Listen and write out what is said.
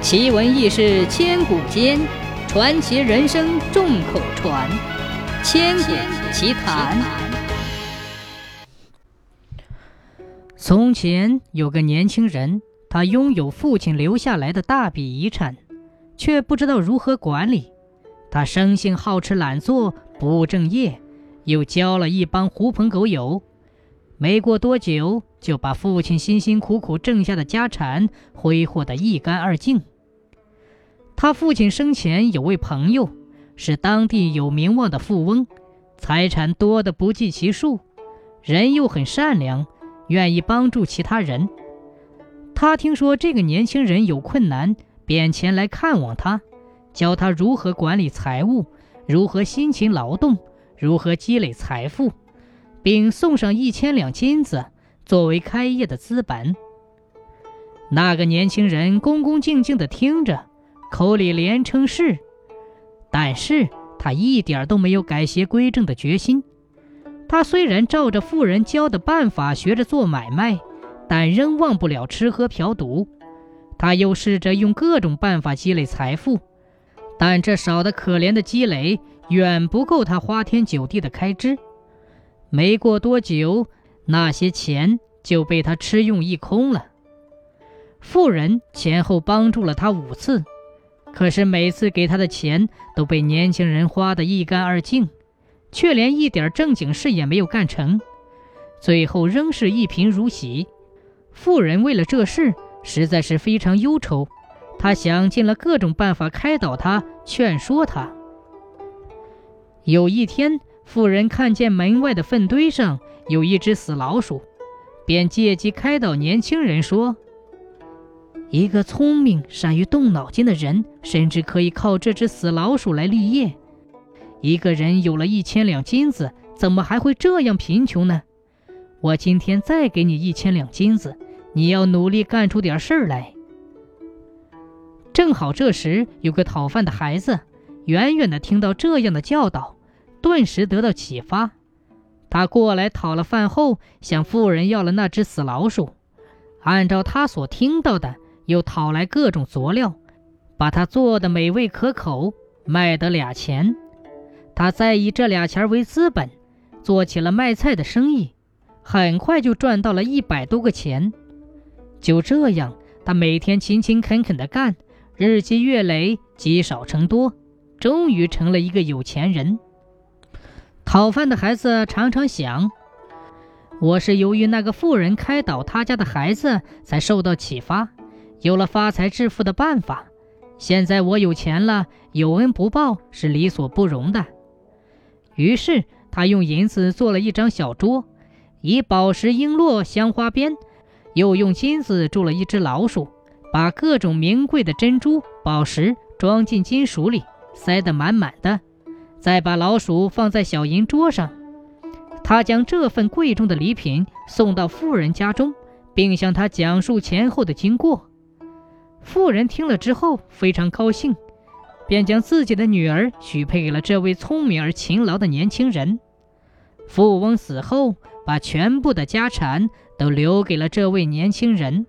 奇闻异事千古间，传奇人生众口传。千古奇谈。从前有个年轻人，他拥有父亲留下来的大笔遗产，却不知道如何管理。他生性好吃懒做，不务正业，又交了一帮狐朋狗友。没过多久，就把父亲辛辛苦苦挣下的家产挥霍得一干二净。他父亲生前有位朋友，是当地有名望的富翁，财产多得不计其数，人又很善良，愿意帮助其他人。他听说这个年轻人有困难，便前来看望他，教他如何管理财物，如何辛勤劳动，如何积累财富。并送上一千两金子作为开业的资本。那个年轻人恭恭敬敬地听着，口里连称是，但是他一点都没有改邪归正的决心。他虽然照着富人教的办法学着做买卖，但仍忘不了吃喝嫖赌。他又试着用各种办法积累财富，但这少得可怜的积累远不够他花天酒地的开支。没过多久，那些钱就被他吃用一空了。富人前后帮助了他五次，可是每次给他的钱都被年轻人花得一干二净，却连一点正经事也没有干成，最后仍是一贫如洗。富人为了这事实在是非常忧愁，他想尽了各种办法开导他，劝说他。有一天。妇人看见门外的粪堆上有一只死老鼠，便借机开导年轻人说：“一个聪明、善于动脑筋的人，甚至可以靠这只死老鼠来立业。一个人有了一千两金子，怎么还会这样贫穷呢？我今天再给你一千两金子，你要努力干出点事儿来。”正好这时有个讨饭的孩子，远远的听到这样的教导。顿时得到启发，他过来讨了饭后，向妇人要了那只死老鼠，按照他所听到的，又讨来各种佐料，把它做的美味可口，卖得俩钱。他再以这俩钱为资本，做起了卖菜的生意，很快就赚到了一百多个钱。就这样，他每天勤勤恳恳地干，日积月累，积少成多，终于成了一个有钱人。讨饭的孩子常常想：“我是由于那个富人开导他家的孩子，才受到启发，有了发财致富的办法。现在我有钱了，有恩不报是理所不容的。”于是他用银子做了一张小桌，以宝石璎珞镶花边，又用金子铸了一只老鼠，把各种名贵的珍珠宝石装进金属里，塞得满满的。再把老鼠放在小银桌上，他将这份贵重的礼品送到富人家中，并向他讲述前后的经过。富人听了之后非常高兴，便将自己的女儿许配给了这位聪明而勤劳的年轻人。富翁死后，把全部的家产都留给了这位年轻人。